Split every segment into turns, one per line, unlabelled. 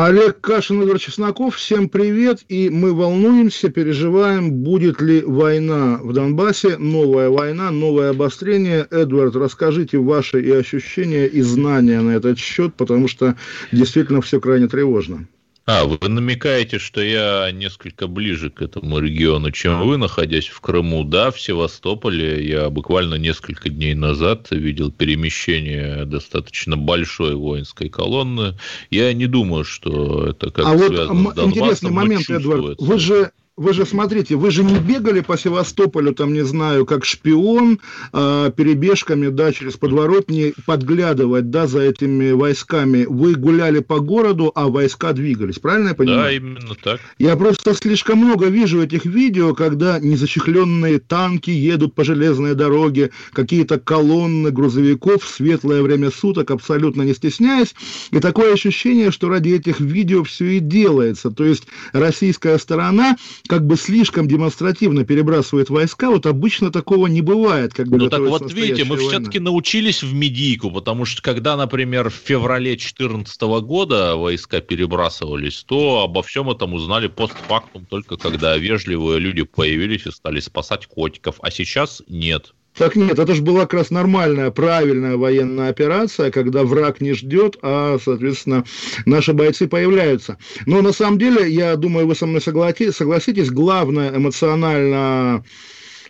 Олег Кашин, Игорь Чесноков, всем привет, и мы волнуемся, переживаем, будет ли война в Донбассе, новая война, новое обострение. Эдвард, расскажите ваши и ощущения, и знания на этот счет, потому что действительно все крайне тревожно.
А, вы намекаете, что я несколько ближе к этому региону, чем вы, находясь в Крыму. Да, в Севастополе я буквально несколько дней назад видел перемещение достаточно большой воинской колонны. Я не думаю, что это как
а
связано
вот
с Донбассом.
интересный момент, Эдвард. Вы же вы же смотрите, вы же не бегали по Севастополю, там, не знаю, как шпион, э, перебежками, да, через подворотни, подглядывать, да, за этими войсками. Вы гуляли по городу, а войска двигались, правильно я понимаю?
Да, именно так.
Я просто слишком много вижу этих видео, когда незащищенные танки едут по железной дороге, какие-то колонны грузовиков в светлое время суток, абсолютно не стесняясь. И такое ощущение, что ради этих видео все и делается. То есть российская сторона как бы слишком демонстративно перебрасывает войска, вот обычно такого не бывает. Когда
Ну так вот видите, мы все-таки научились в медийку, потому что когда, например, в феврале 2014 года войска перебрасывались, то обо всем этом узнали постфактум только когда вежливые люди появились и стали спасать котиков, а сейчас нет.
Так нет, это же была как раз нормальная, правильная военная операция, когда враг не ждет, а, соответственно, наши бойцы появляются. Но на самом деле, я думаю, вы со мной согласитесь, главное эмоционально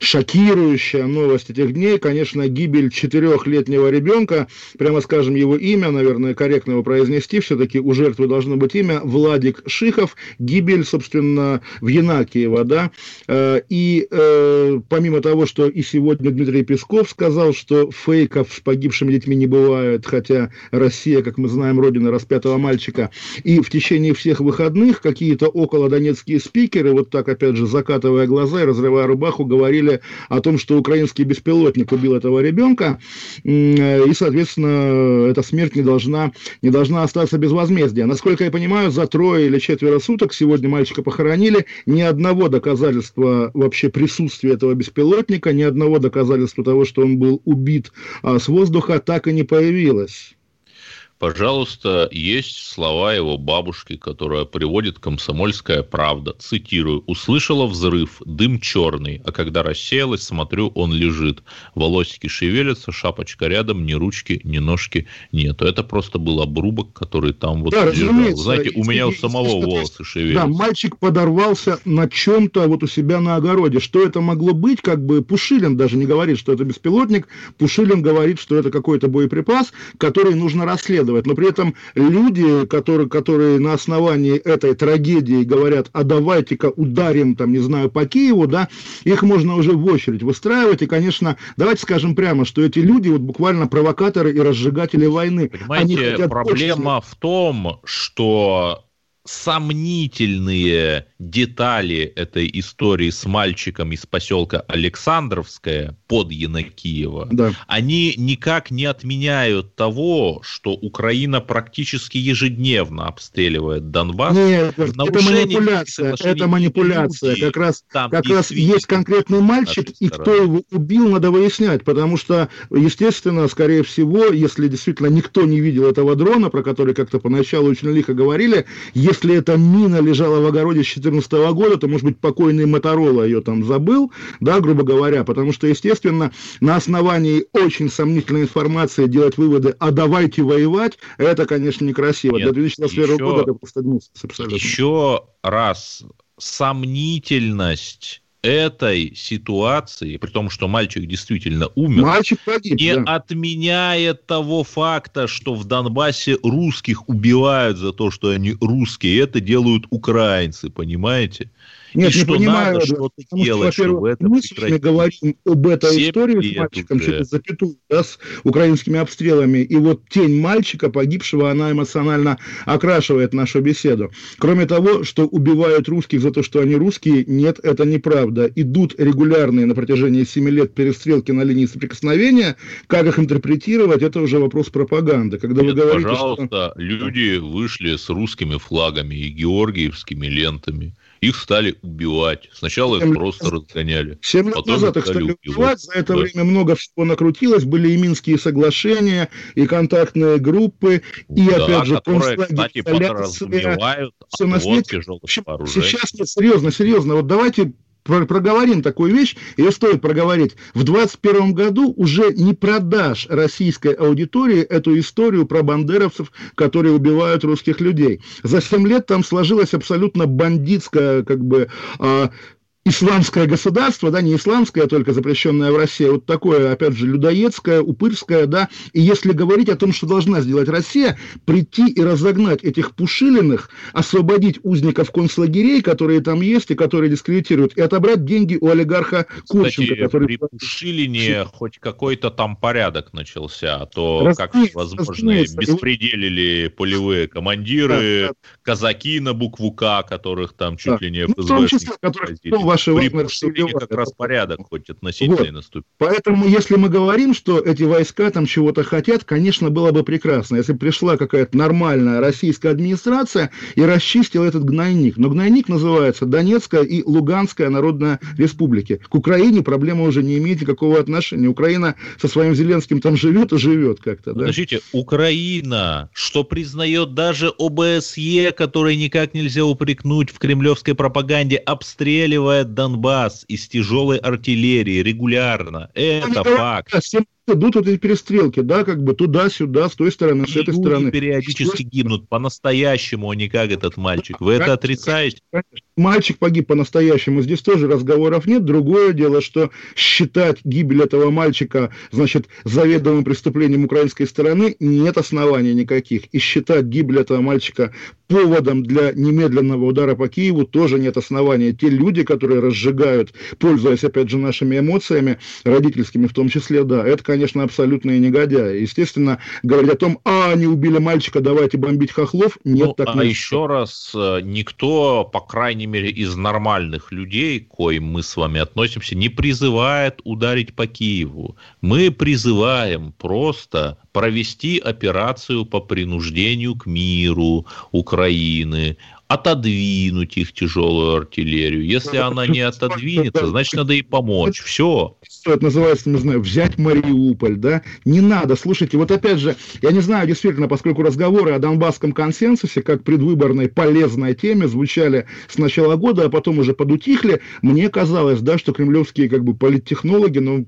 шокирующая новость этих дней, конечно, гибель четырехлетнего ребенка, прямо скажем его имя, наверное, корректно его произнести, все-таки у жертвы должно быть имя, Владик Шихов, гибель, собственно, в Янакиево, да, Э, и э, помимо того, что и сегодня Дмитрий Песков сказал, что фейков с погибшими детьми не бывает, хотя Россия, как мы знаем, родина распятого мальчика, и в течение всех выходных какие-то около донецкие спикеры, вот так, опять же, закатывая глаза и разрывая рубаху, говорили о том, что украинский беспилотник убил этого ребенка, и, соответственно, эта смерть не должна, не должна остаться без возмездия. Насколько я понимаю, за трое или четверо суток сегодня мальчика похоронили, ни одного доказательства вообще присутствия этого беспилотника, ни одного доказательства того, что он был убит а, с воздуха, так и не появилось.
Пожалуйста, есть слова его бабушки, которая приводит комсомольская правда. Цитирую. «Услышала взрыв, дым черный, а когда рассеялась, смотрю, он лежит. Волосики шевелятся, шапочка рядом, ни ручки, ни ножки нету». Это просто был обрубок, который там вот
Да,
лежал.
разумеется.
Знаете, у меня у самого
и-
волосы
Да,
шевелятся.
мальчик подорвался на чем-то вот у себя на огороде. Что это могло быть? Как бы Пушилин даже не говорит, что это беспилотник. Пушилин говорит, что это какой-то боеприпас, который нужно расследовать. Но при этом люди, которые, которые на основании этой трагедии говорят, а давайте-ка ударим, там, не знаю, по Киеву, да, их можно уже в очередь выстраивать. И, конечно, давайте скажем прямо, что эти люди вот буквально провокаторы и разжигатели войны. Они
Понимаете, проблема в том, что сомнительные детали этой истории с мальчиком из поселка Александровское под Янакиево,
Да.
они никак не отменяют того, что Украина практически ежедневно обстреливает Донбасс.
Нет, это манипуляция, это манипуляция.
люди
Как раз,
там
как раз есть конкретный мальчик, и кто его убил, надо выяснять, потому что, естественно, скорее всего, если действительно никто не видел этого дрона, про который как-то поначалу очень лихо говорили, если эта мина лежала в огороде с 2014 года, то, может быть, покойный Моторола ее там забыл, да, грубо говоря, потому что, естественно, на основании очень сомнительной информации делать выводы, а давайте воевать, это, конечно, некрасиво.
Нет,
Для 2021
еще-
года это просто гнус, абсолютно.
Еще раз, сомнительность этой ситуации, при том, что мальчик действительно умер,
Мальчик погиб,
не
да.
отменяет того факта, что в Донбассе русских убивают за то, что они русские. Это делают украинцы, понимаете?
Нет, и не понимаю, надо что-то потому делать, что, во-первых, мы с вами говорим об этой истории с мальчиком через запятую, да, с украинскими обстрелами, и вот тень мальчика, погибшего, она эмоционально окрашивает нашу беседу. Кроме того, что убивают русских за то, что они русские, нет, это неправда. Идут регулярные на протяжении 7 лет перестрелки на линии соприкосновения, как их интерпретировать, это уже вопрос пропаганды.
Когда нет, вы говорите, пожалуйста, что... люди вышли с русскими флагами и георгиевскими лентами их стали убивать. Сначала их просто разгоняли.
Семь лет назад их стали убивать. убивать. За это да. время много всего накрутилось. Были и Минские соглашения, и контактные группы, и, да, опять же,
которые, кстати, подразумевают
все на свете. Сейчас, нет, серьезно, серьезно. Вот давайте проговорим такую вещь, ее стоит проговорить. В 2021 году уже не продашь российской аудитории эту историю про бандеровцев, которые убивают русских людей. За 7 лет там сложилась абсолютно бандитская как бы а, исламское государство, да, не исламское, а только запрещенное в России, а вот такое, опять же, людоедское, упырское, да, и если говорить о том, что должна сделать Россия, прийти и разогнать этих пушилиных, освободить узников концлагерей, которые там есть и которые дискредитируют, и отобрать деньги у олигарха Курченко.
Кстати, который... при Пушилине хоть какой-то там порядок начался, а то, разумеется, как возможно, беспределили полевые командиры, да, да. казаки на букву К, которых там чуть да. ли не ФСБ. Ну,
ваши
При Вагнер как раз порядок хоть относительный вот. наступит.
Поэтому, если мы говорим, что эти войска там чего-то хотят, конечно, было бы прекрасно, если пришла какая-то нормальная российская администрация и расчистила этот гнойник. Но гнойник называется Донецкая и Луганская Народная Республики. К Украине проблема уже не имеет никакого отношения. Украина со своим Зеленским там живет и живет как-то. Да?
Подождите, Украина, что признает даже ОБСЕ, который никак нельзя упрекнуть в кремлевской пропаганде, обстреливает Донбасс из тяжелой артиллерии регулярно. Это факт
идут вот эти перестрелки, да, как бы туда-сюда, с той стороны, с этой стороны.
периодически что... гибнут по-настоящему, а не как этот мальчик. Вы это отрицаете?
Мальчик погиб по-настоящему. Здесь тоже разговоров нет. Другое дело, что считать гибель этого мальчика, значит, заведомым преступлением украинской стороны нет оснований никаких. И считать гибель этого мальчика поводом для немедленного удара по Киеву тоже нет оснований. Те люди, которые разжигают, пользуясь, опять же, нашими эмоциями, родительскими в том числе, да, это, конечно, абсолютные негодяи. Естественно, говорить о том, а, они убили мальчика, давайте бомбить хохлов, нет ну,
так. А еще раз, э, никто, по крайней мере, из нормальных людей, к коим мы с вами относимся, не призывает ударить по Киеву. Мы призываем просто провести операцию по принуждению к миру Украины, отодвинуть их тяжелую артиллерию. Если она не отодвинется, значит, надо и помочь. Все.
Это называется, не знаю, взять Мариуполь, да? Не надо. Слушайте, вот опять же, я не знаю, действительно, поскольку разговоры о Донбасском консенсусе, как предвыборной полезной теме, звучали с начала года, а потом уже подутихли, мне казалось, да, что кремлевские как бы политтехнологи, ну,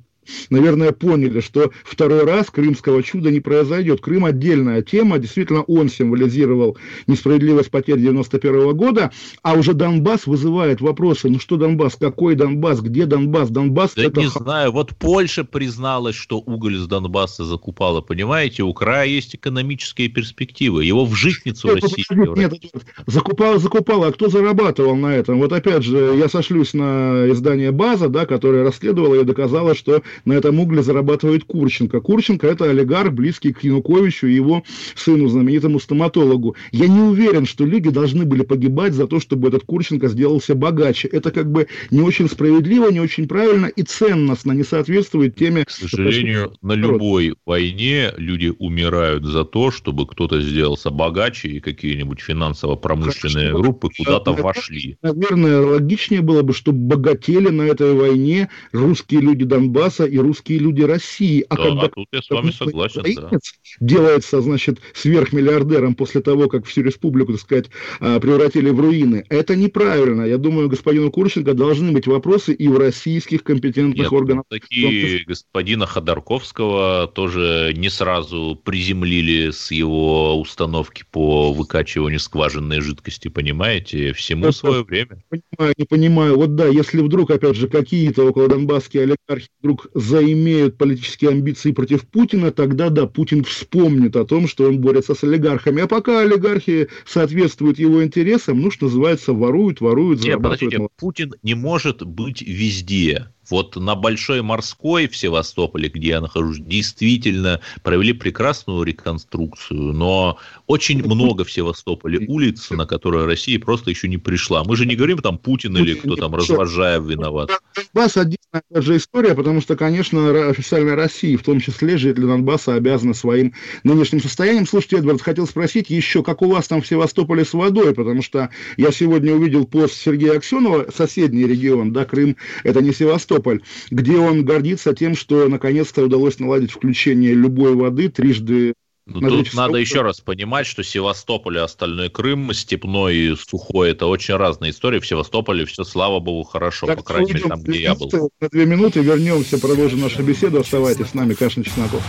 наверное, поняли, что второй раз крымского чуда не произойдет. Крым отдельная тема, действительно он символизировал несправедливость потерь 91 года, а уже Донбасс вызывает вопросы, ну что Донбасс, какой Донбасс, где Донбасс, Донбасс
да это... не знаю, вот Польша призналась, что уголь с Донбасса закупала, понимаете, у края есть экономические перспективы, его в житницу нет, России. Нет, нет,
нет, закупала, закупала, а кто зарабатывал на этом? Вот опять же, я сошлюсь на издание «База», да, которое расследовало и доказало, что на этом угле зарабатывает Курченко. Курченко – это олигарх, близкий к Януковичу и его сыну, знаменитому стоматологу. Я не уверен, что люди должны были погибать за то, чтобы этот Курченко сделался богаче. Это как бы не очень справедливо, не очень правильно и ценностно не соответствует теме...
К сожалению, на любой войне люди умирают за то, чтобы кто-то сделался богаче и какие-нибудь финансово-промышленные группы куда-то вошли.
Наверное, логичнее было бы, чтобы богатели на этой войне русские люди Донбасса и русские люди России.
А да, когда тут я с вами согласен, да.
делается, значит, сверхмиллиардером после того, как всю республику, так сказать, а, превратили в руины, это неправильно. Я думаю, господину Курченко должны быть вопросы и в российских компетентных Нет, органах.
Такие господина Ходорковского тоже не сразу приземлили с его установки по выкачиванию скважинной жидкости, понимаете? Всему это, свое время.
Понимаю, не понимаю. Вот да, если вдруг, опять же, какие-то около Донбасские олигархи вдруг заимеют политические амбиции против Путина, тогда, да, Путин вспомнит о том, что он борется с олигархами. А пока олигархи соответствуют его интересам, ну, что называется, воруют, воруют,
Нет, подождите, Путин не может быть везде. Вот на Большой Морской в Севастополе, где я нахожусь, действительно провели прекрасную реконструкцию, но очень много в Севастополе улиц, на которые Россия просто еще не пришла. Мы же не говорим там Путин или кто там, Развожаев виноват.
Донбасс отдельная же история, потому что, конечно, официальная Россия, в том числе жители Донбасса, обязаны своим нынешним состоянием. Слушайте, Эдвард, хотел спросить еще, как у вас там в Севастополе с водой, потому что я сегодня увидел пост Сергея Аксенова, соседний регион, да, Крым, это не Севастополь, Севастополь, где он гордится тем, что наконец-то удалось наладить включение любой воды трижды
ну, тут надо еще раз понимать, что Севастополь и остальной Крым, степной и сухой, это очень разные истории. В Севастополе все, слава богу, хорошо, так, по крайней мере, там, где я был.
На две минуты вернемся, продолжим нашу беседу. Оставайтесь с нами, Кашин Чесноков.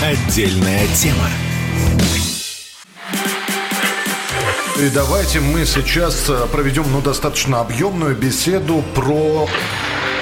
Отдельная тема.
И давайте мы сейчас э, проведем ну, достаточно объемную беседу про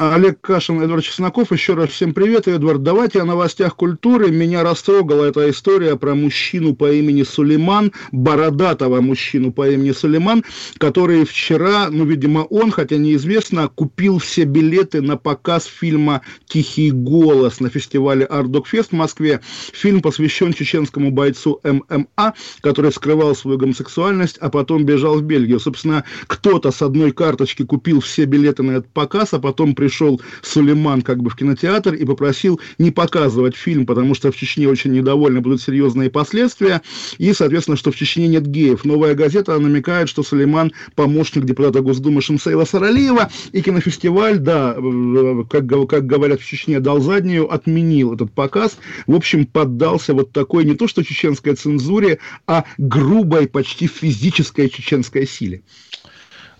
Олег Кашин, Эдвард Чесноков. Еще раз всем привет, Эдвард. Давайте о новостях культуры. Меня растрогала эта история про мужчину по имени Сулейман, бородатого мужчину по имени Сулейман, который вчера, ну, видимо, он, хотя неизвестно, купил все билеты на показ фильма «Тихий голос» на фестивале Ардокфест в Москве. Фильм посвящен чеченскому бойцу ММА, который скрывал свою гомосексуальность, а потом бежал в Бельгию. Собственно, кто-то с одной карточки купил все билеты на этот показ, а потом пришел пришел Сулейман как бы в кинотеатр и попросил не показывать фильм, потому что в Чечне очень недовольны будут серьезные последствия, и, соответственно, что в Чечне нет геев. Новая газета намекает, что Сулейман помощник депутата Госдумы Шамсаила Саралиева, и кинофестиваль, да, как, как говорят в Чечне, дал заднюю, отменил этот показ, в общем, поддался вот такой не то что чеченской цензуре, а грубой, почти физической чеченской силе.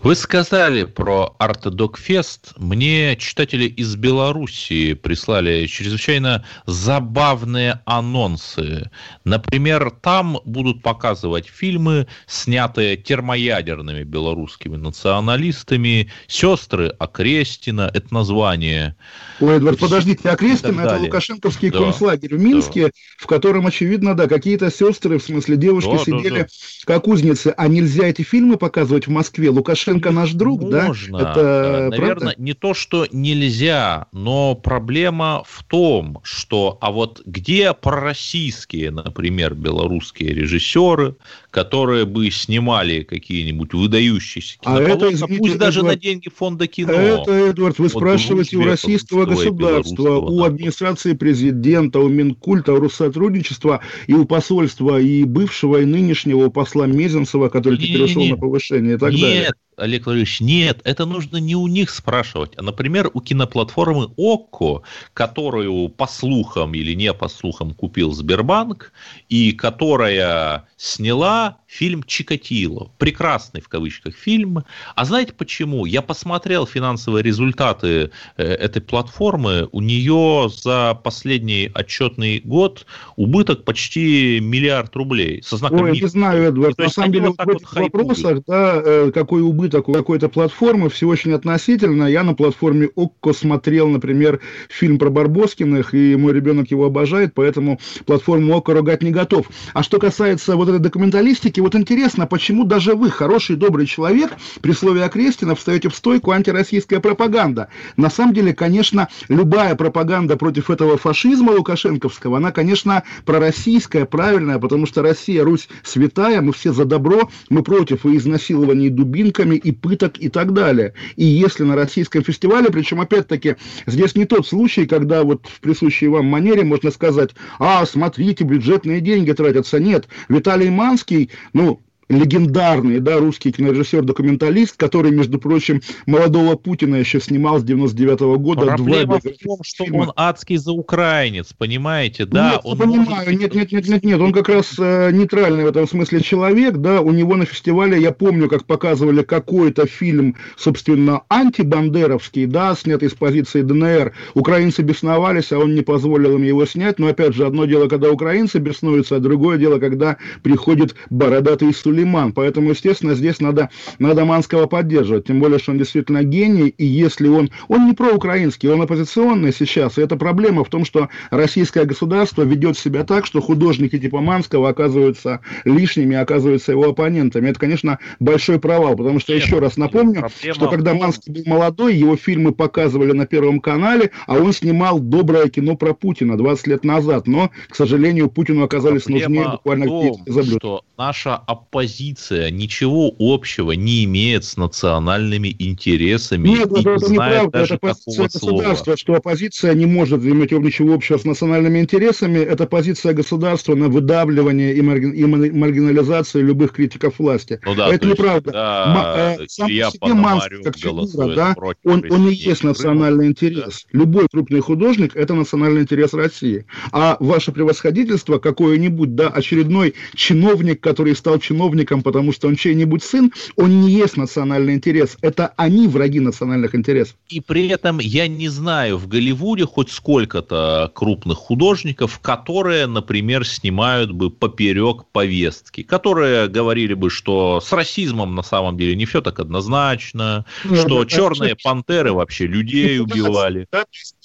Вы сказали про Артодокфест. Мне читатели из Белоруссии прислали чрезвычайно забавные анонсы. Например, там будут показывать фильмы, снятые термоядерными белорусскими националистами. «Сестры Окрестина» — это название.
Ой, Эдвард, подождите, Окрестина — это Лукашенковский да. концлагерь в Минске, да. в котором, очевидно, да, какие-то сестры, в смысле девушки, да, сидели да, да. как узницы. А нельзя эти фильмы показывать в Москве? Лукашенко Лукашенко наш друг,
Можно. да? Это э, Наверное, правда? не то, что нельзя, но проблема в том, что, а вот где пророссийские, например, белорусские режиссеры, которые бы снимали какие-нибудь выдающиеся кинополотна, а это, извините, пусть даже на деньги фонда кино.
Это, Эдвард, вы спрашиваете у российского государства, у администрации президента, у Минкульта, у Россотрудничества и у посольства и бывшего, и нынешнего посла Мезенцева, который не, теперь ушел на повышение и так
Нет,
далее.
Олег Владимирович, нет, это нужно не у них спрашивать, а, например, у киноплатформы ОККО, которую по слухам или не по слухам купил Сбербанк, и которая сняла фильм «Чикатило». Прекрасный, в кавычках, фильм. А знаете почему? Я посмотрел финансовые результаты э, этой платформы. У нее за последний отчетный год убыток почти миллиард рублей.
Со знаком Ой, я не знаю, Эдвард. На самом деле, вот в этих вот вопросах, да, э, какой убыток у какой-то платформы, все очень относительно. Я на платформе ОККО смотрел, например, фильм про Барбоскиных, и мой ребенок его обожает, поэтому платформу ОККО ругать не готов. А что касается вот этой документалистики, вот интересно, почему даже вы, хороший, добрый человек, при слове Окрестина встаете в стойку антироссийская пропаганда. На самом деле, конечно, любая пропаганда против этого фашизма лукашенковского, она, конечно, пророссийская, правильная, потому что Россия, Русь святая, мы все за добро, мы против и изнасилований дубинками, и пыток, и так далее. И если на российском фестивале, причем, опять-таки, здесь не тот случай, когда вот в присущей вам манере можно сказать, а, смотрите, бюджетные деньги тратятся. Нет, Виталий Манский, ну, легендарный, да, русский кинорежиссер-документалист, который, между прочим, молодого Путина еще снимал с 99 -го года.
Проблема в том, что фильма. он адский за украинец, понимаете, да?
Нет,
он
понимаю, может... нет, нет, нет, нет, нет, он как раз э, нейтральный в этом смысле человек, да, у него на фестивале, я помню, как показывали какой-то фильм, собственно, антибандеровский, да, снятый с позиции ДНР, украинцы бесновались, а он не позволил им его снять, но, опять же, одно дело, когда украинцы беснуются, а другое дело, когда приходит бородатый Сулейман, поэтому, естественно, здесь надо, надо Манского поддерживать, тем более, что он действительно гений, и если он, он не проукраинский, он оппозиционный сейчас, и это проблема в том, что российское государство ведет себя так, что художники типа Манского оказываются лишними, оказываются его оппонентами. Это, конечно, большой провал, потому что, еще раз напомню, что когда Манский был молодой, его фильмы показывали на Первом канале, а он снимал доброе кино про Путина 20 лет назад, но, к сожалению, Путину оказались нужнее буквально
том, что наша оппозиция ничего общего не имеет с национальными интересами
Нет, и это, это неправда, это позиция государства, что оппозиция не может иметь ничего общего с национальными интересами, это позиция государства на выдавливание и, марги, и маргинализацию любых критиков власти. Ну, да, это неправда. Да, Ма, э, сам по себе Манск, как фигура, да, он, он и есть национальный интерес. Да. Любой крупный художник – это национальный интерес России. А ваше превосходительство какое-нибудь, да, очередной чиновник, который стал чиновником, потому что он чей-нибудь сын, он не есть национальный интерес. Это они враги национальных интересов.
И при этом я не знаю в Голливуде хоть сколько-то крупных художников, которые, например, снимают бы поперек повестки, которые говорили бы, что с расизмом на самом деле не все так однозначно, что черные пантеры вообще людей убивали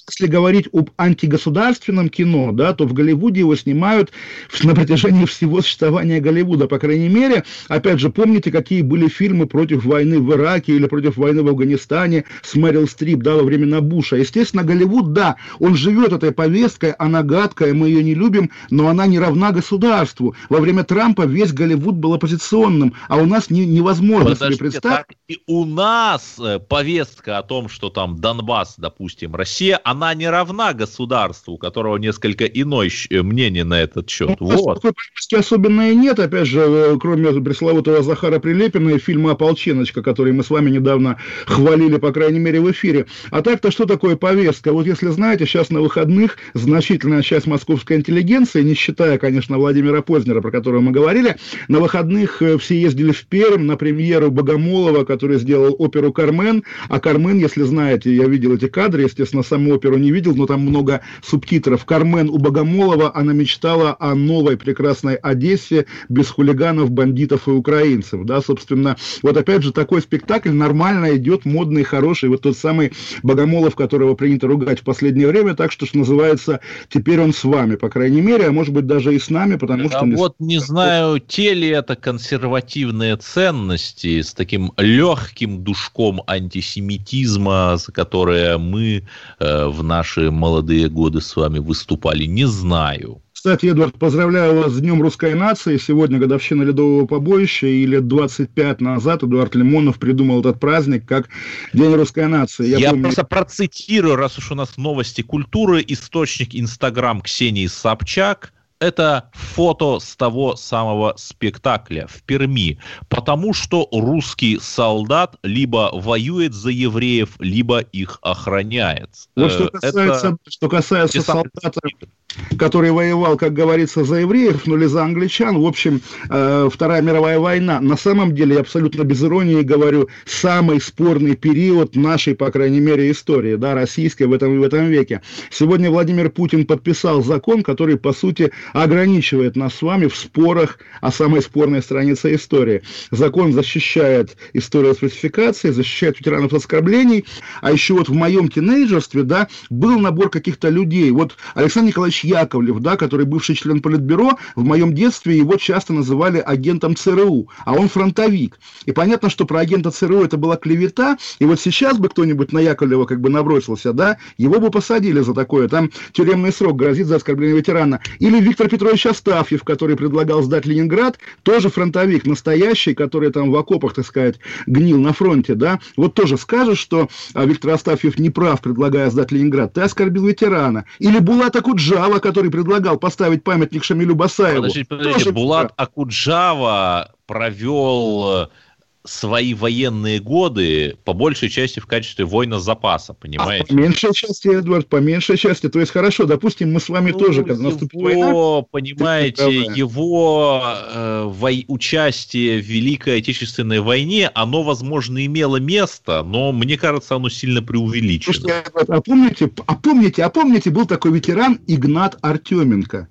если говорить об антигосударственном кино, да, то в Голливуде его снимают на протяжении всего существования Голливуда. По крайней мере, опять же, помните, какие были фильмы против войны в Ираке или против войны в Афганистане с Мэрил Стрип, да, во времена Буша. Естественно, Голливуд, да, он живет этой повесткой, она гадкая, мы ее не любим, но она не равна государству. Во время Трампа весь Голливуд был оппозиционным, а у нас не, невозможно Подождите, себе представить. Так
и у нас э, повестка о том, что там Донбасс, допустим, Россия, она она не равна государству, у которого несколько иное э, мнение на этот счет. Ну, вот.
Такой особенно и нет, опять же, э, кроме пресловутого Захара Прилепина и фильма «Ополченочка», который мы с вами недавно хвалили, по крайней мере, в эфире. А так-то что такое повестка? Вот если знаете, сейчас на выходных значительная часть московской интеллигенции, не считая, конечно, Владимира Познера, про которого мы говорили, на выходных все ездили в Пермь на премьеру Богомолова, который сделал оперу «Кармен», а «Кармен», если знаете, я видел эти кадры, естественно, саму оперу оперу не видел, но там много субтитров. Кармен у Богомолова, она мечтала о новой прекрасной Одессе без хулиганов, бандитов и украинцев. Да, собственно, вот опять же такой спектакль нормально идет, модный, хороший. Вот тот самый Богомолов, которого принято ругать в последнее время, так что, что называется, теперь он с вами, по крайней мере, а может быть даже и с нами, потому
а
что...
вот не знаю, те ли это консервативные ценности с таким легким душком антисемитизма, за которые мы э, в наши молодые годы с вами выступали, не знаю.
Кстати, Эдвард, поздравляю вас с Днем Русской Нации. Сегодня годовщина Ледового побоища, и лет 25 назад Эдуард Лимонов придумал этот праздник как День Русской Нации.
Я, Я помню... просто процитирую, раз уж у нас новости культуры, источник Инстаграм Ксении Собчак – это фото с того самого спектакля в Перми, потому что русский солдат либо воюет за евреев, либо их охраняет.
Вот что э, касается, это... что касается солдата, который воевал, как говорится, за евреев, ну или за англичан, в общем, э, Вторая мировая война, на самом деле, я абсолютно без иронии говорю, самый спорный период нашей, по крайней мере, истории, да, российской в этом, в этом веке. Сегодня Владимир Путин подписал закон, который, по сути, ограничивает нас с вами в спорах о самой спорной странице истории. Закон защищает историю фальсификации, защищает ветеранов оскорблений, а еще вот в моем тинейджерстве, да, был набор каких-то людей. Вот Александр Николаевич Яковлев, да, который бывший член Политбюро, в моем детстве его часто называли агентом ЦРУ, а он фронтовик. И понятно, что про агента ЦРУ это была клевета, и вот сейчас бы кто-нибудь на Яковлева как бы набросился, да, его бы посадили за такое, там тюремный срок грозит за оскорбление ветерана. Или Виктор Петрович Астафьев, который предлагал сдать Ленинград, тоже фронтовик настоящий, который там в окопах, так сказать, гнил на фронте, да, вот тоже скажешь, что а, Виктор Астафьев не прав, предлагая сдать Ленинград, ты оскорбил ветерана. Или Булат Акуджава, который предлагал поставить памятник Шамилю Басаеву.
Подождите, подождите, Булат Акуджава провел э, свои военные годы по большей части в качестве воина запаса, понимаете?
А, по меньшей части, Эдвард, по меньшей части. То есть, хорошо, допустим, мы с вами ну, тоже, когда наступит его,
война... понимаете, его э, во... участие в Великой Отечественной войне, оно, возможно, имело место, но мне кажется, оно сильно преувеличено. Слушайте,
а помните, а помните, а помните, был такой ветеран Игнат Артеменко?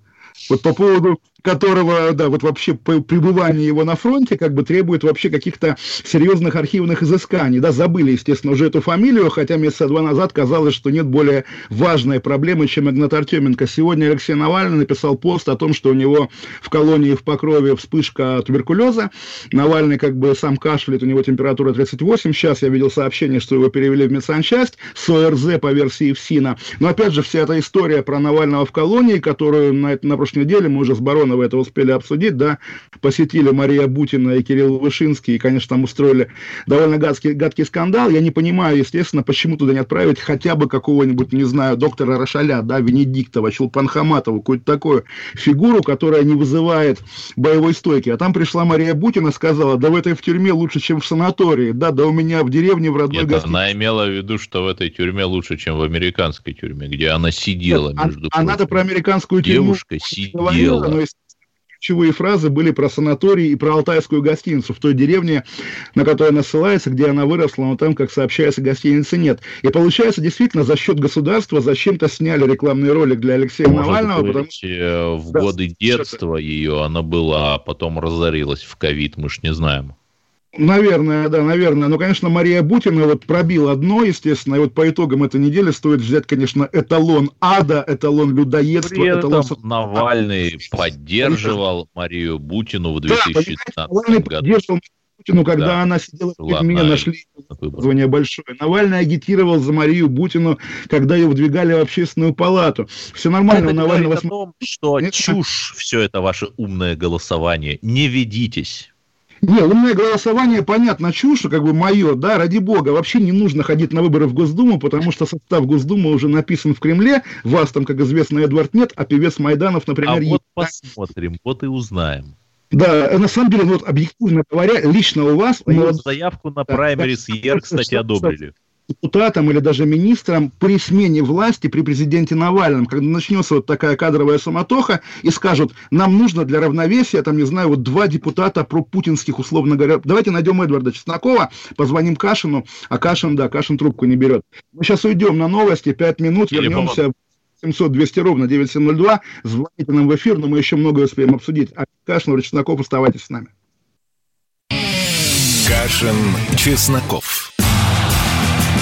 Вот по поводу которого, да, вот вообще пребывание его на фронте как бы требует вообще каких-то серьезных архивных изысканий, да, забыли, естественно, уже эту фамилию, хотя месяца два назад казалось, что нет более важной проблемы, чем Игнат Артеменко. Сегодня Алексей Навальный написал пост о том, что у него в колонии в Покрове вспышка туберкулеза, Навальный как бы сам кашляет, у него температура 38, сейчас я видел сообщение, что его перевели в медсанчасть с ОРЗ по версии ФСИНа, но опять же вся эта история про Навального в колонии, которую на, на прошлой неделе мы уже с Бароном вы это успели обсудить, да, посетили Мария Бутина и Кирилл Вышинский, и, конечно, там устроили довольно гадкий, гадкий скандал. Я не понимаю, естественно, почему туда не отправить хотя бы какого-нибудь, не знаю, доктора Рошаля, да, Венедиктова, Чулпан Хаматова, какую-то такую фигуру, которая не вызывает боевой стойки. А там пришла Мария Бутина, сказала, да в этой в тюрьме лучше, чем в санатории, да, да у меня в деревне в родной
Нет, гостинице. она имела в виду, что в этой тюрьме лучше, чем в американской тюрьме, где она сидела,
Нет, между а, Она-то про американскую тюрьму
Девушка сидела.
но, ключевые фразы были про санаторий и про алтайскую гостиницу в той деревне, на которую она ссылается, где она выросла, но там, как сообщается, гостиницы нет. И получается, действительно, за счет государства зачем-то сняли рекламный ролик для Алексея Может Навального.
Быть, потому... Э, в да, годы детства ее она была, а потом разорилась в ковид, мы ж не знаем.
Наверное, да, наверное. Но, конечно, Мария Бутина вот пробила одно, естественно, и вот по итогам этой недели стоит взять, конечно, эталон ада, эталон людоедства. При
этом эталон... Навальный поддерживал Марию Бутину в 2015 да, Навальный году. поддерживал
Путину, когда да. она сидела в тюрьме, нашли звание большое. Навальный агитировал за Марию Бутину, когда ее выдвигали в общественную палату. Все нормально,
это у Навального... о том, что Нет? чушь все это ваше умное голосование. Не ведитесь.
Не, умное голосование, понятно, чушь, как бы мое, да, ради бога, вообще не нужно ходить на выборы в Госдуму, потому что состав Госдумы уже написан в Кремле, вас там, как известно, Эдвард нет, а певец Майданов, например, а
вот посмотрим, вот и узнаем.
Да, на самом деле, ну, вот объективно говоря, лично у вас...
Мою заявку на праймерис ЕР, кстати, одобрили
депутатом или даже министром при смене власти при президенте Навальном, когда начнется вот такая кадровая самотоха и скажут, нам нужно для равновесия, там, не знаю, вот два депутата про путинских, условно говоря, давайте найдем Эдварда Чеснокова, позвоним Кашину, а Кашин, да, Кашин трубку не берет. Мы сейчас уйдем на новости, пять минут, вернемся 700 200 ровно 9702, звоните нам в эфир, но мы еще многое успеем обсудить. А Кашин, Чесноков, оставайтесь с нами.
Кашин, Чесноков.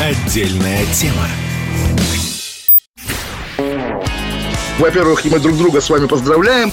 Отдельная тема.
Во-первых, мы друг друга с вами поздравляем.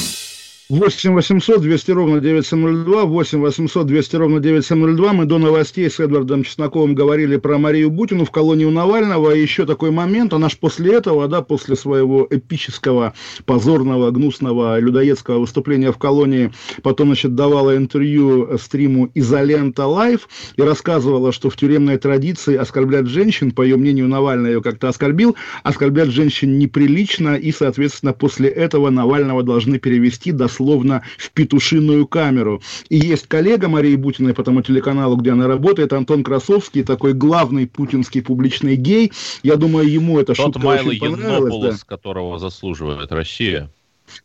8 800 200 ровно 9702, 8 800 200 ровно 9702. Мы до новостей с Эдвардом Чесноковым говорили про Марию Бутину в колонии Навального. И еще такой момент, она же после этого, да, после своего эпического, позорного, гнусного, людоедского выступления в колонии, потом, значит, давала интервью стриму «Изолента Лайв» и рассказывала, что в тюремной традиции оскорблять женщин, по ее мнению, Навальный ее как-то оскорбил, оскорблять женщин неприлично, и, соответственно, после этого Навального должны перевести до словно в петушиную камеру. И есть коллега Марии Бутиной по тому телеканалу, где она работает, Антон Красовский, такой главный путинский публичный гей. Я думаю, ему это
Тот шутка Майло очень понравилась. Да. которого заслуживает Россия.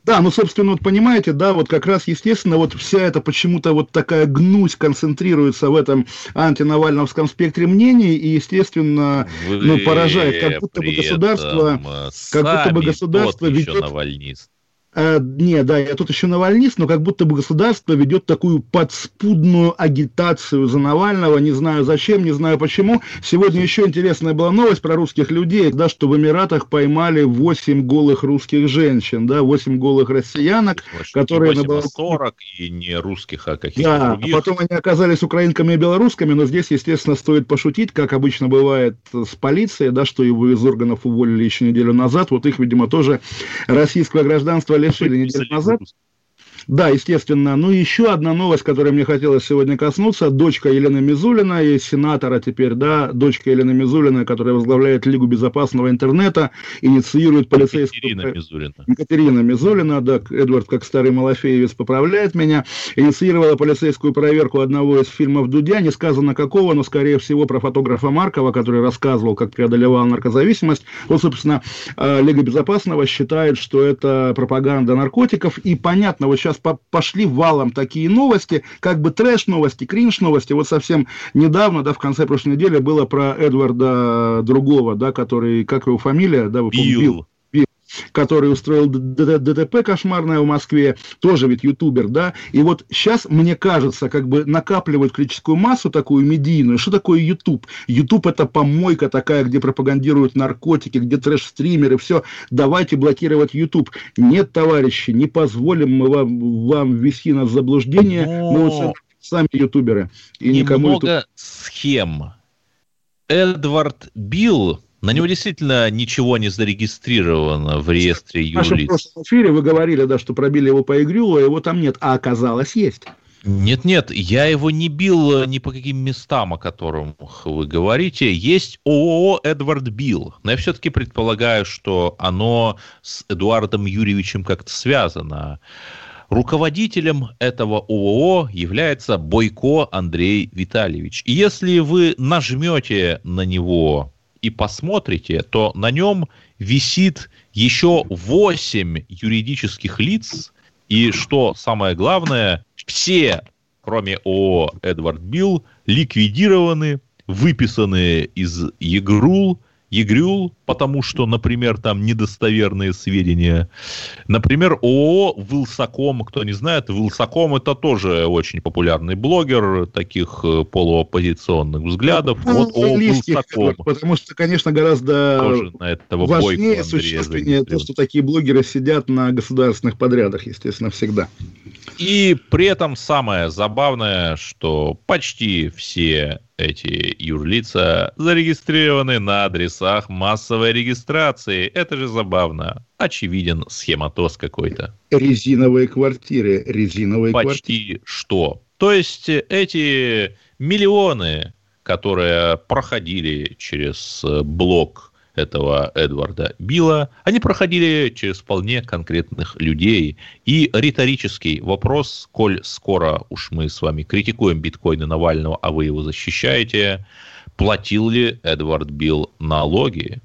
Да, ну, собственно, вот понимаете, да, вот как раз, естественно, вот вся эта почему-то вот такая гнусь концентрируется в этом антинавальновском спектре мнений и, естественно, Вы ну, поражает, как будто бы государство, как будто бы государство ведет... Навальнист Э, не, да, я тут еще навальнист, но как будто бы государство ведет такую подспудную агитацию за Навального, не знаю зачем, не знаю почему. Сегодня еще интересная была новость про русских людей, да, что в Эмиратах поймали 8 голых русских женщин, да, 8 голых россиянок,
Значит,
которые...
не
на
8, а
балконе-
40 и не русских, а каких-то
Да, а
других.
потом они оказались украинками и белорусскими, но здесь, естественно, стоит пошутить, как обычно бывает с полицией, да, что его из органов уволили еще неделю назад, вот их, видимо, тоже российского гражданства лишили неделю назад. Да, естественно. Ну, еще одна новость, которой мне хотелось сегодня коснуться. Дочка Елены Мизулина и сенатора теперь, да, дочка Елены Мизулина, которая возглавляет Лигу безопасного интернета, инициирует полицейскую...
Ирина Мизулина.
Екатерина Мизулина, да, Эдвард, как старый Малафеевец, поправляет меня, инициировала полицейскую проверку одного из фильмов Дудя, не сказано какого, но, скорее всего, про фотографа Маркова, который рассказывал, как преодолевал наркозависимость. Вот, собственно, э, Лига Безопасного считает, что это пропаганда наркотиков, и понятно, вот сейчас по- пошли валом такие новости, как бы трэш-новости, кринж-новости. Вот совсем недавно, да, в конце прошлой недели было про Эдварда другого, да, который, как его фамилия, да, вы помните,
Билл.
Который устроил ДТП кошмарное в Москве, тоже ведь ютубер, да, и вот сейчас, мне кажется, как бы накапливают критическую массу такую медийную. Что такое ютуб? Ютуб это помойка такая, где пропагандируют наркотики, где трэш-стримеры, все, давайте блокировать ютуб. Нет, товарищи, не позволим мы вам, вам ввести нас в заблуждение, мы вот сами, ютуберы. И никому ютуб-
Немного схем. Эдвард Билл, на него действительно ничего не зарегистрировано в реестре
В нашем
юрлиц.
прошлом эфире вы говорили, да, что пробили его по игрю, а его там нет, а оказалось есть.
Нет-нет, я его не бил э, ни по каким местам, о которых вы говорите. Есть ООО «Эдвард Билл». Но я все-таки предполагаю, что оно с Эдуардом Юрьевичем как-то связано. Руководителем этого ООО является Бойко Андрей Витальевич. И если вы нажмете на него и посмотрите, то на нем висит еще 8 юридических лиц, и что самое главное, все, кроме ООО «Эдвард Билл», ликвидированы, выписаны из ЕГРУЛ, ЕГРЮЛ, потому что, например, там недостоверные сведения. Например, ООО «Вилсаком», кто не знает, «Вилсаком» это тоже очень популярный блогер таких э, полуоппозиционных взглядов. Вот ООО «Вилсаком».
потому что, конечно, гораздо
Тоже на этого
важнее, существеннее то, что такие блогеры сидят на государственных подрядах, естественно, всегда.
И при этом самое забавное, что почти все эти юрлица зарегистрированы на адресах массовой регистрации. Это же забавно. Очевиден схематоз какой-то.
Резиновые квартиры, резиновые квартиры.
Почти что. То есть эти миллионы, которые проходили через э, блок этого Эдварда Билла, они проходили через вполне конкретных людей. И риторический вопрос, коль скоро уж мы с вами критикуем биткоины Навального, а вы его защищаете, платил ли Эдвард Билл налоги?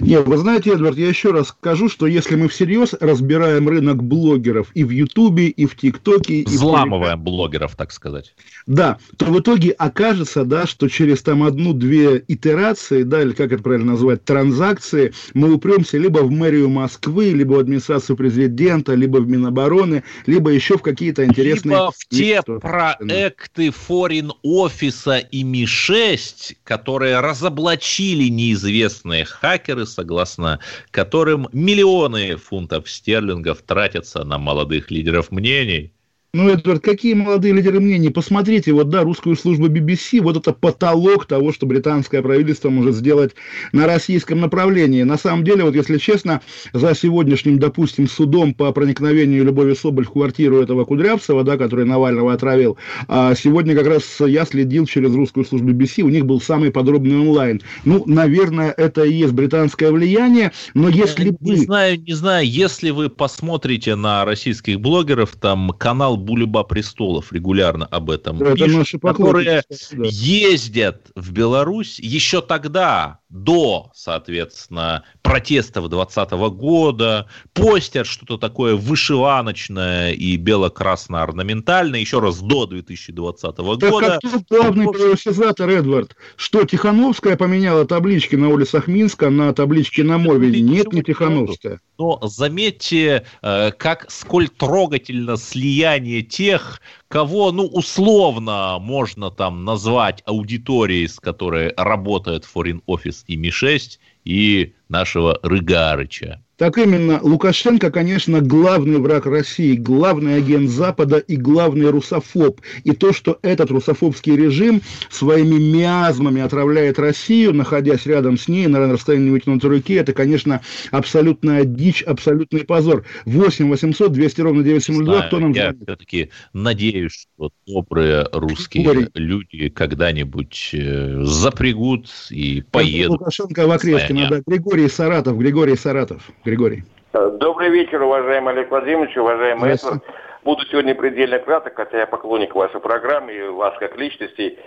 Нет, вы знаете, Эдвард, я еще раз скажу, что если мы всерьез разбираем рынок блогеров и в Ютубе, и в ТикТоке, и
Взламываем блогеров, так сказать.
Да, то в итоге окажется, да, что через там одну-две итерации, да, или как это правильно называть, транзакции, мы упремся либо в мэрию Москвы, либо в администрацию президента, либо в Минобороны, либо еще в какие-то интересные...
Либо в те проекты форин офиса и Ми-6, которые разоблачили неизвестные хакеры, согласно которым миллионы фунтов стерлингов тратятся на молодых лидеров мнений.
Ну, Эдвард, какие молодые лидеры мнений? Посмотрите, вот, да, русскую службу BBC, вот это потолок того, что британское правительство может сделать на российском направлении. На самом деле, вот, если честно, за сегодняшним, допустим, судом по проникновению Любови Соболь в квартиру этого Кудрявцева, да, который Навального отравил, а сегодня как раз я следил через русскую службу BBC, у них был самый подробный онлайн. Ну, наверное, это и есть британское влияние, но если бы...
Не знаю, не знаю, если вы посмотрите на российских блогеров, там канал Булеба Престолов регулярно об этом
Это
пишет, которые
да.
ездят в Беларусь еще тогда, до, соответственно, протестов 2020 года, постят что-то такое вышиваночное и бело-красно-орнаментальное, еще раз, до 2020
Так
года.
а кто главный приватизатор, Эдвард? Что, Тихановская поменяла таблички на улицах Минска на таблички на Мове? Нет, не Тихановская.
Но заметьте, э, как сколь трогательно слияние тех, кого, ну, условно можно там назвать аудиторией, с которой работает Foreign Office и Ми-6, и нашего Рыгарыча.
Так именно, Лукашенко, конечно, главный враг России, главный агент Запада и главный русофоб. И то, что этот русофобский режим своими миазмами отравляет Россию, находясь рядом с ней на расстоянии вытянутой руки, это, конечно, абсолютная дичь, абсолютный позор. 8 800 200 ровно 972,
Знаю,
кто нам
я
звонит?
все-таки надеюсь, что добрые русские
Григорий.
люди когда-нибудь э, запрягут и поедут.
Лукашенко в окрестке, надо. Григорий Саратов, Григорий Саратов. Григорий.
Добрый вечер, уважаемый Олег Владимирович, уважаемый. Эдвард. Буду сегодня предельно краток, хотя я поклонник вашей программы и вас как личностей.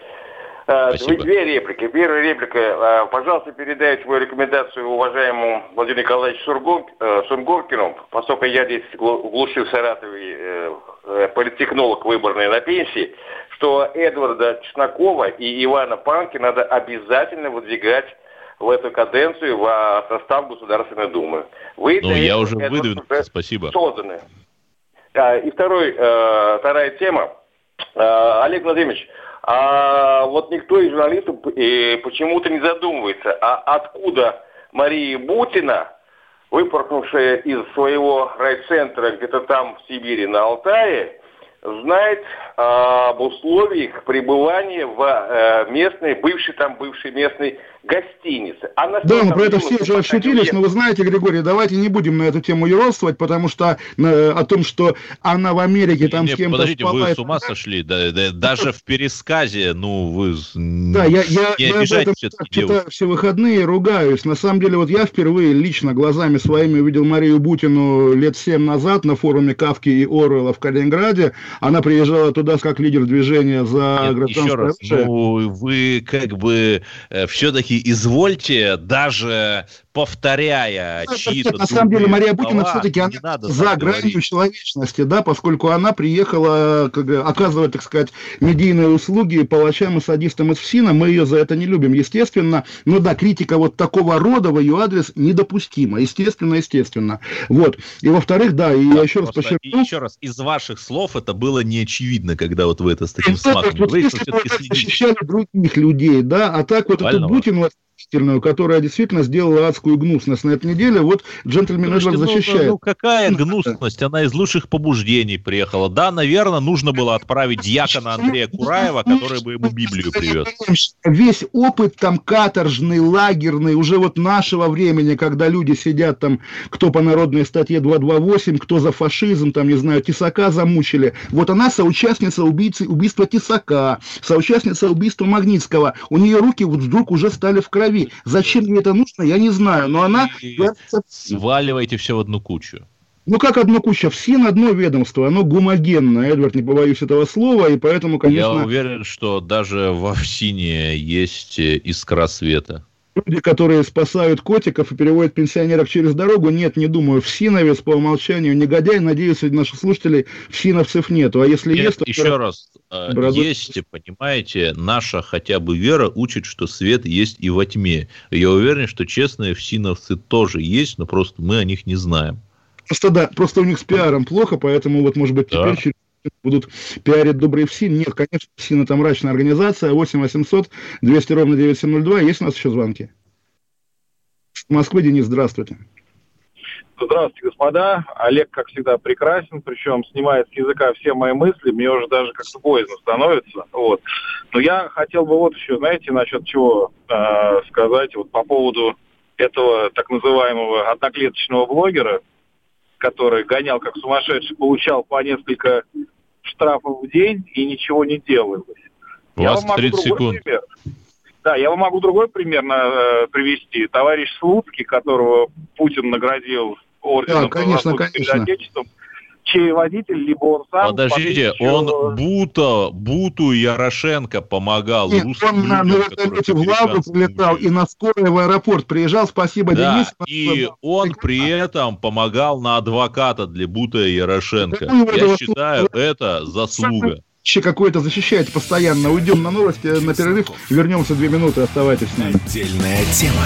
Э,
Спасибо.
Две, реплики. Первая реплика. э, Пожалуйста, передайте мою рекомендацию уважаемому Владимиру Николаевичу э, Сунгоркину, поскольку я здесь в глуши в Саратове э, э, политтехнолог выборный на пенсии, что Эдварда Чеснокова и Ивана Панки надо обязательно выдвигать в эту каденцию в состав Государственной Думы. Вы
Ну, я уже выдвинул, спасибо.
созданы. А, и второй, э, вторая тема. Э, Олег Владимирович, а вот никто из журналистов э, почему-то не задумывается, а откуда Мария Бутина, выпорхнувшая из своего райцентра где-то там в Сибири на Алтае, знает а, об условиях пребывания в э, местной, бывшей там бывшей местной гостинице. Она что,
Да, мы про это все уже
уехала?
но вы знаете, Григорий, давайте не будем на эту тему юродствовать, потому что э, о том, что она в Америке там
Не,
с кем-то
подождите,
спала,
вы
это
с ума сошли? Да- да- даже в пересказе, ну, вы
Да, я, я,
не
я об этом читаю
девушку.
все выходные ругаюсь. На самом деле, вот я впервые лично глазами своими увидел Марию Бутину лет семь назад на форуме Кавки и Оруэлла в Калининграде. Она приезжала туда как лидер движения за
Нет,
гражданское
еще раз, ну, вы как бы все-таки извольте, даже повторяя
Ну,
чьи-то
на самом деле Мария Бутина
слова,
все-таки она за гранью
говорить.
человечности, да, поскольку она приехала как, оказывать, так сказать, медийные услуги палачам и садистам из ФСИНа. Мы ее за это не любим, естественно. Но да, критика вот такого рода в ее адрес недопустима. Естественно, естественно. Вот. И во-вторых, да, и я еще раз подчеркну,
еще раз, из ваших слов это было не очевидно, когда вот вы это с таким
это
смаком
вот
говорите, все-таки следите.
защищали других людей, да, а так вот эту
Правильно
Бутину отвратительную, которая действительно сделала адскую гнусность на этой неделе, вот джентльмен
Слушайте,
Эдвард
ну,
защищает.
ну, какая гнусность, она из лучших побуждений приехала. Да, наверное, нужно было отправить дьякона Андрея Кураева, который бы ему Библию привез.
Весь опыт там каторжный, лагерный, уже вот нашего времени, когда люди сидят там, кто по народной статье 228, кто за фашизм, там, не знаю, Тесака замучили. Вот она соучастница убийцы, убийства Тесака, соучастница убийства Магнитского. У нее руки вот вдруг уже стали в крови. Зачем ей это нужно, я не знаю, но она...
Сваливаете все в одну кучу.
Ну, как одно куча, все на одно ведомство, оно гомогенное, Эдвард, не побоюсь этого слова, и поэтому,
Я
конечно,
уверен, что даже в Овсине есть э, искра света.
Люди, которые спасают котиков и переводят пенсионеров через дорогу, нет, не думаю, в Синовец по умолчанию негодяй, надеюсь, среди наших слушателей в Синовцев нету, а если
Нет,
есть, то...
еще раз, э,
Бразу-
есть, понимаете, наша хотя бы вера учит, что свет есть и во тьме. Я уверен, что честные всиновцы тоже есть, но просто мы о них не знаем.
Просто да, просто у них с пиаром плохо, поэтому вот, может быть,
Да.
теперь через будут пиарить добрый ФСИН. Нет, конечно, ФСИН это мрачная организация. 8 800 200 ровно 9702. Есть у нас еще звонки? Москвы, Денис, здравствуйте.
Здравствуйте, господа. Олег, как всегда, прекрасен, причем снимает с языка все мои мысли. Мне уже даже как-то боязно становится. Вот. Но я хотел бы вот еще, знаете, насчет чего э, сказать вот по поводу этого так называемого одноклеточного блогера, который гонял как сумасшедший, получал по несколько штрафов в день и ничего не делал.
У
Я
вас
вам могу
30
другой
секунд.
пример. Да, я вам могу другой пример на- э, привести. Товарищ Слуцкий, которого Путин наградил орденом
Да, конечно, конечно.
Отечеством, чей водитель, либо он сам.
Подождите, он Бута, Буту Ярошенко помогал
Нет, он на, на вертолете в Лавру прилетал и на скорой в аэропорт приезжал. Спасибо,
да,
Денис.
И он при этом помогал на адвоката для Бута Ярошенко. Я считаю, это заслуга
еще какое-то защищаете постоянно. Уйдем на новости, на перерыв, вернемся две минуты, оставайтесь с нами.
Отдельная тема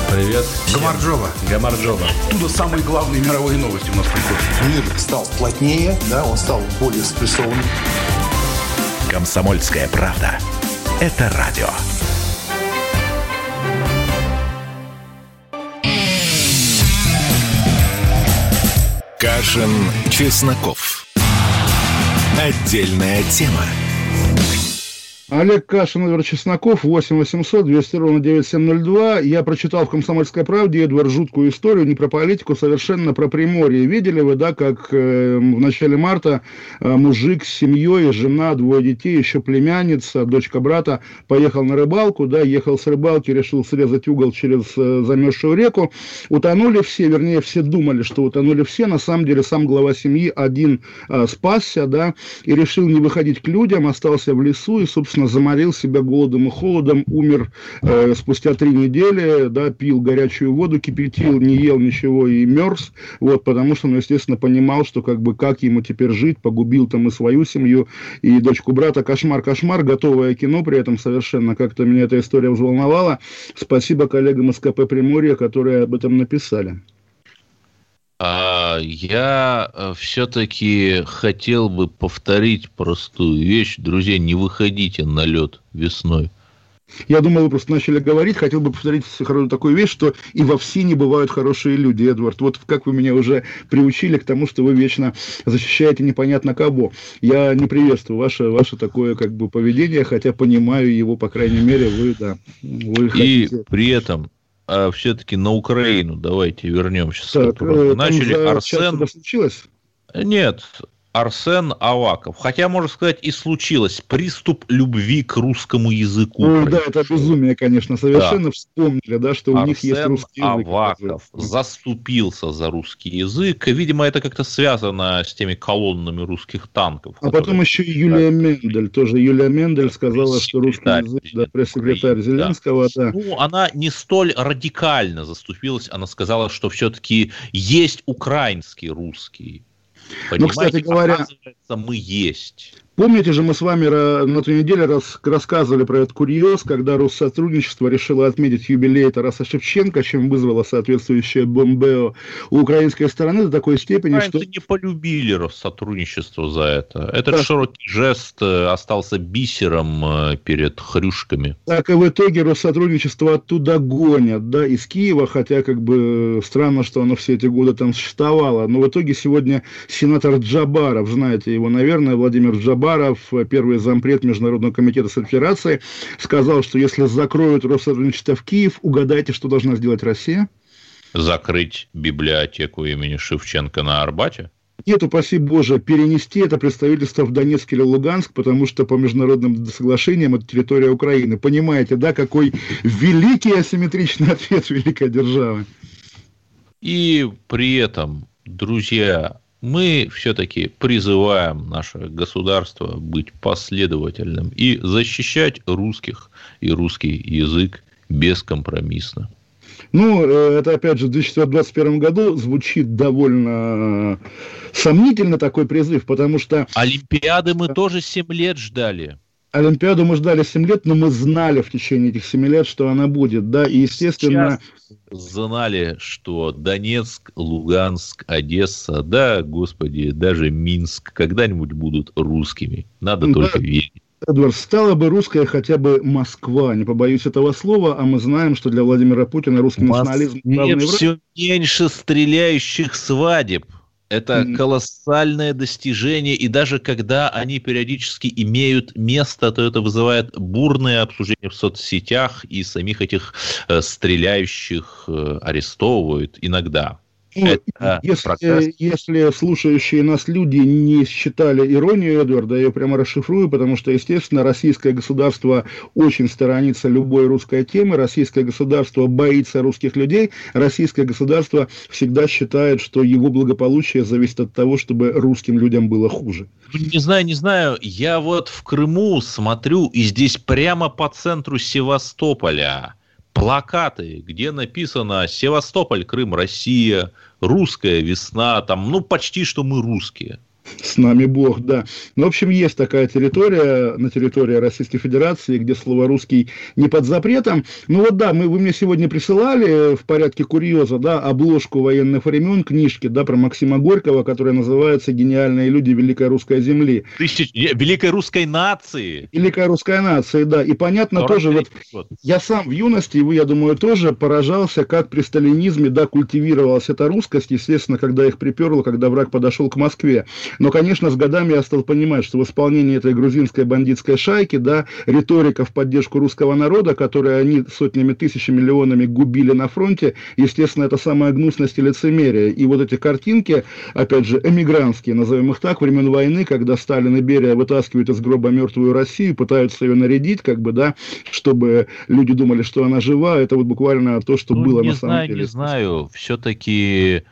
Привет.
Гамарджоба.
Гамарджоба.
Оттуда самые главные мировые новости у нас приходят.
Мир стал плотнее, да, он стал более спрессованным.
Комсомольская правда. Это радио. Кашин, Чесноков. Отдельная тема.
Олег Кашин, Эдвард Чесноков, 8 800 200 ровно 9702. Я прочитал в «Комсомольской правде» Эдвард жуткую историю, не про политику, совершенно про Приморье. Видели вы, да, как э, в начале марта э, мужик с семьей, жена, двое детей, еще племянница, дочка брата, поехал на рыбалку, да, ехал с рыбалки, решил срезать угол через э, замерзшую реку. Утонули все, вернее, все думали, что утонули все. На самом деле сам глава семьи один э, спасся, да, и решил не выходить к людям, остался в лесу и, собственно, собственно, заморил себя голодом и холодом, умер э, спустя три недели, да, пил горячую воду, кипятил, не ел ничего и мерз, вот, потому что, ну, естественно, понимал, что как бы как ему теперь жить, погубил там и свою семью, и дочку брата, кошмар, кошмар, готовое кино, при этом совершенно как-то меня эта история взволновала. Спасибо коллегам из КП Приморья, которые об этом написали.
А, я э, все-таки хотел бы повторить простую вещь. Друзья, не выходите на лед весной.
Я думал, вы просто начали говорить. Хотел бы повторить такую вещь, что и во не бывают хорошие люди, Эдвард. Вот как вы меня уже приучили к тому, что вы вечно защищаете непонятно кого. Я не приветствую ваше, ваше такое как бы поведение, хотя понимаю его, по крайней мере, вы, да. Вы
и хотите... при этом а все-таки на Украину давайте вернемся. Так, э, Начали Арсен.
Случилось?
Нет, Арсен Аваков. Хотя, можно сказать, и случилось. Приступ любви к русскому языку.
Ну, да, это безумие, конечно. Совершенно да. вспомнили, да, что Арсен у них есть русский
язык. Аваков заступился за русский язык. Видимо, это как-то связано с теми колоннами русских танков.
А потом еще Юлия Мендель. Тоже Юлия Мендель сказала, что русский язык, да, пресс-секретарь Зеленского, да.
да. Ну, она не столь радикально заступилась. Она сказала, что все-таки есть украинский русский
ну, кстати говоря,
мы есть.
Помните же, мы с вами на той неделе раз, рассказывали про этот курьез, когда Россотрудничество решило отметить юбилей Тараса Шевченко, чем вызвало соответствующее бомбео у украинской стороны до такой степени,
Украинцы что... не полюбили Россотрудничество за это. Этот да. широкий жест э, остался бисером э, перед хрюшками.
Так и в итоге Россотрудничество оттуда гонят, да, из Киева, хотя как бы странно, что оно все эти годы там существовало. Но в итоге сегодня сенатор Джабаров, знаете его, наверное, Владимир Джабаров, Джабаров, первый зампред Международного комитета Федерации, сказал, что если закроют Россотрудничество в Киев, угадайте, что должна сделать Россия?
Закрыть библиотеку имени Шевченко на Арбате?
Нет, упаси Боже, перенести это представительство в Донецк или Луганск, потому что по международным соглашениям это территория Украины. Понимаете, да, какой великий асимметричный ответ великой державы.
И при этом, друзья, мы все-таки призываем наше государство быть последовательным и защищать русских и русский язык бескомпромиссно.
Ну, э, это, опять же, в 2021 году звучит довольно сомнительно такой призыв, потому что...
Олимпиады мы тоже 7 лет ждали.
Олимпиаду мы ждали 7 лет, но мы знали в течение этих 7 лет, что она будет, да, и, естественно...
Сейчас знали, что Донецк, Луганск, Одесса, да, господи, даже Минск когда-нибудь будут русскими. Надо да. только верить.
Эдвард, стала бы русская хотя бы Москва, не побоюсь этого слова, а мы знаем, что для Владимира Путина русский национализм...
все меньше стреляющих свадеб. Это mm-hmm. колоссальное достижение, и даже когда они периодически имеют место, то это вызывает бурное обсуждение в соцсетях, и самих этих э, стреляющих э, арестовывают иногда.
Ну, если, если слушающие нас люди не считали иронию Эдварда, я ее прямо расшифрую, потому что, естественно, российское государство очень сторонится любой русской темы, российское государство боится русских людей, российское государство всегда считает, что его благополучие зависит от того, чтобы русским людям было хуже.
Не знаю, не знаю, я вот в Крыму смотрю, и здесь прямо по центру Севастополя плакаты, где написано «Севастополь, Крым, Россия», «Русская весна», там, ну, почти что мы русские –
с нами Бог, да. Ну, в общем, есть такая территория на территории Российской Федерации, где слово «русский» не под запретом. Ну вот да, мы, вы мне сегодня присылали в порядке курьеза, да, обложку военных времен, книжки, да, про Максима Горького, которая называется «Гениальные люди Великой Русской Земли».
Тысяч... Великой Русской нации.
Великой Русской нации, да. И понятно тоже, вот год. я сам в юности, вы, я думаю, тоже поражался, как при сталинизме, да, культивировалась эта русскость, естественно, когда их приперло, когда враг подошел к Москве. Но, конечно, с годами я стал понимать, что в исполнении этой грузинской бандитской шайки, да, риторика в поддержку русского народа, которую они сотнями тысяч миллионами губили на фронте, естественно, это самая гнусность и лицемерие. И вот эти картинки, опять же, эмигрантские, назовем их так, времен войны, когда Сталин и Берия вытаскивают из гроба мертвую Россию, пытаются ее нарядить, как бы, да, чтобы люди думали, что она жива, это вот буквально то, что ну, было на
знаю,
самом деле.
Не знаю, все-таки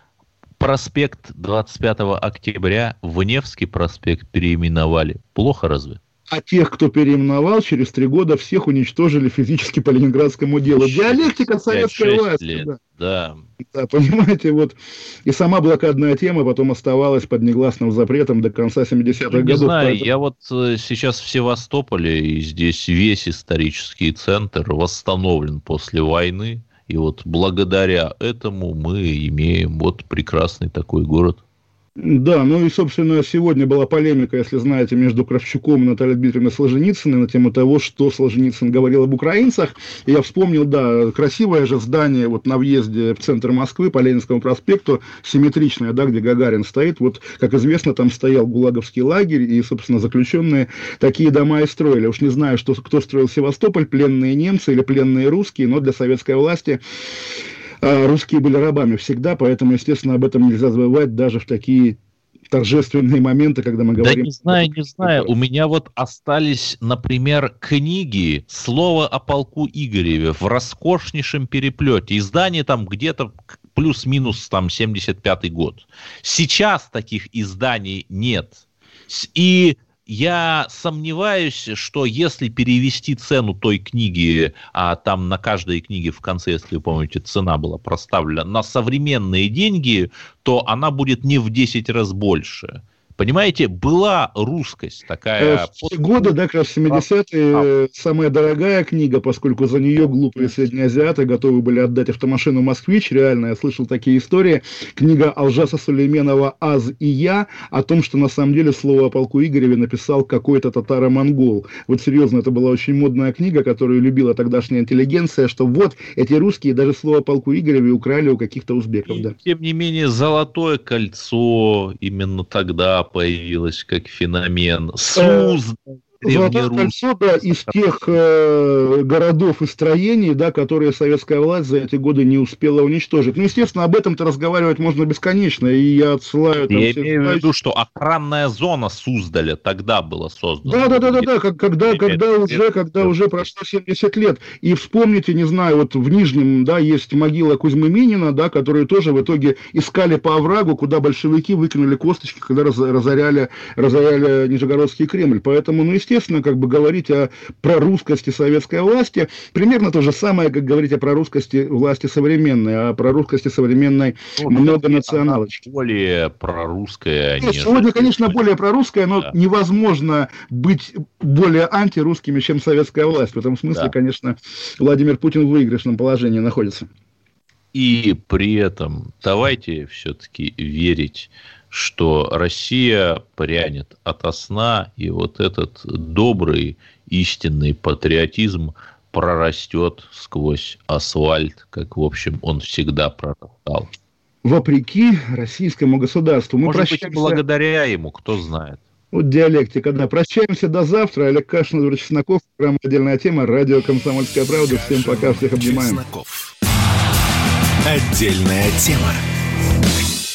проспект 25 октября в Невский проспект переименовали. Плохо разве?
А тех, кто переименовал, через три года всех уничтожили физически по ленинградскому делу. Диалектика советской власти. Лет, да.
Да.
да. Понимаете, вот. И сама блокадная тема потом оставалась под негласным запретом до конца 70-х годов.
Не знаю, я вот э, сейчас в Севастополе, и здесь весь исторический центр восстановлен после войны. И вот благодаря этому мы имеем вот прекрасный такой город.
Да, ну и, собственно, сегодня была полемика, если знаете, между Кравчуком и Натальей Дмитриевной Солженицыной на тему того, что Солженицын говорил об украинцах. И я вспомнил, да, красивое же здание вот на въезде в центр Москвы по Ленинскому проспекту, симметричное, да, где Гагарин стоит. Вот, как известно, там стоял Гулаговский лагерь, и, собственно, заключенные такие дома и строили. Уж не знаю, что, кто строил Севастополь, пленные немцы или пленные русские, но для советской власти русские были рабами всегда, поэтому, естественно, об этом нельзя забывать даже в такие торжественные моменты, когда мы говорим...
Да не знаю, не знаю. У меня вот остались, например, книги «Слово о полку Игореве» в роскошнейшем переплете. Издание там где-то плюс-минус там 75-й год. Сейчас таких изданий нет. И я сомневаюсь, что если перевести цену той книги, а там на каждой книге в конце, если вы помните, цена была проставлена на современные деньги, то она будет не в 10 раз больше. Понимаете, была русскость такая...
В те годы, да, как раз 70-е, самая дорогая книга, поскольку за нее глупые среднеазиаты готовы были отдать автомашину «Москвич». Реально, я слышал такие истории. Книга Алжаса Сулейменова «Аз и я» о том, что на самом деле слово о полку Игореве написал какой-то татаро-монгол. Вот серьезно, это была очень модная книга, которую любила тогдашняя интеллигенция, что вот эти русские даже слово о полку Игореве украли у каких-то узбеков. И, да.
Тем не менее, «Золотое кольцо» именно тогда появилась как феномен. Суз
Золотое кольцо, да, из тех э, городов и строений, да, которые советская власть за эти годы не успела уничтожить. Ну, естественно, об этом-то разговаривать можно бесконечно, и я отсылаю...
Там, я имею в виду, что охранная зона Суздаля тогда была создана.
Да, да, да, да, да, когда, когда уже, когда уже прошло 70 лет. И вспомните, не знаю, вот в Нижнем, да, есть могила Кузьмы Минина, да, которые тоже в итоге искали по оврагу, куда большевики выкинули косточки, когда разоряли, разоряли Нижегородский Кремль. Поэтому, ну, естественно, естественно, как бы говорить о прорусскости советской власти, примерно то же самое, как говорить о прорусскости власти современной, о прорусскости современной ну, многонационалочки.
Более прорусская.
Нет, сегодня, конечно, более прорусская, но да. невозможно быть более антирусскими, чем советская власть. В этом смысле, да. конечно, Владимир Путин в выигрышном положении находится.
И при этом давайте все-таки верить что Россия прянет от сна, и вот этот добрый, истинный патриотизм прорастет сквозь асфальт, как, в общем, он всегда прорастал.
вопреки российскому государству. Мы
Может
прощаемся...
быть, благодаря ему, кто знает.
Вот диалектика, да. Прощаемся до завтра. Олег Кашин, Эдвард Чесноков. Программа «Отдельная тема». Радио «Комсомольская правда». Всем пока, всех обнимаем.
Чесноков. Отдельная тема.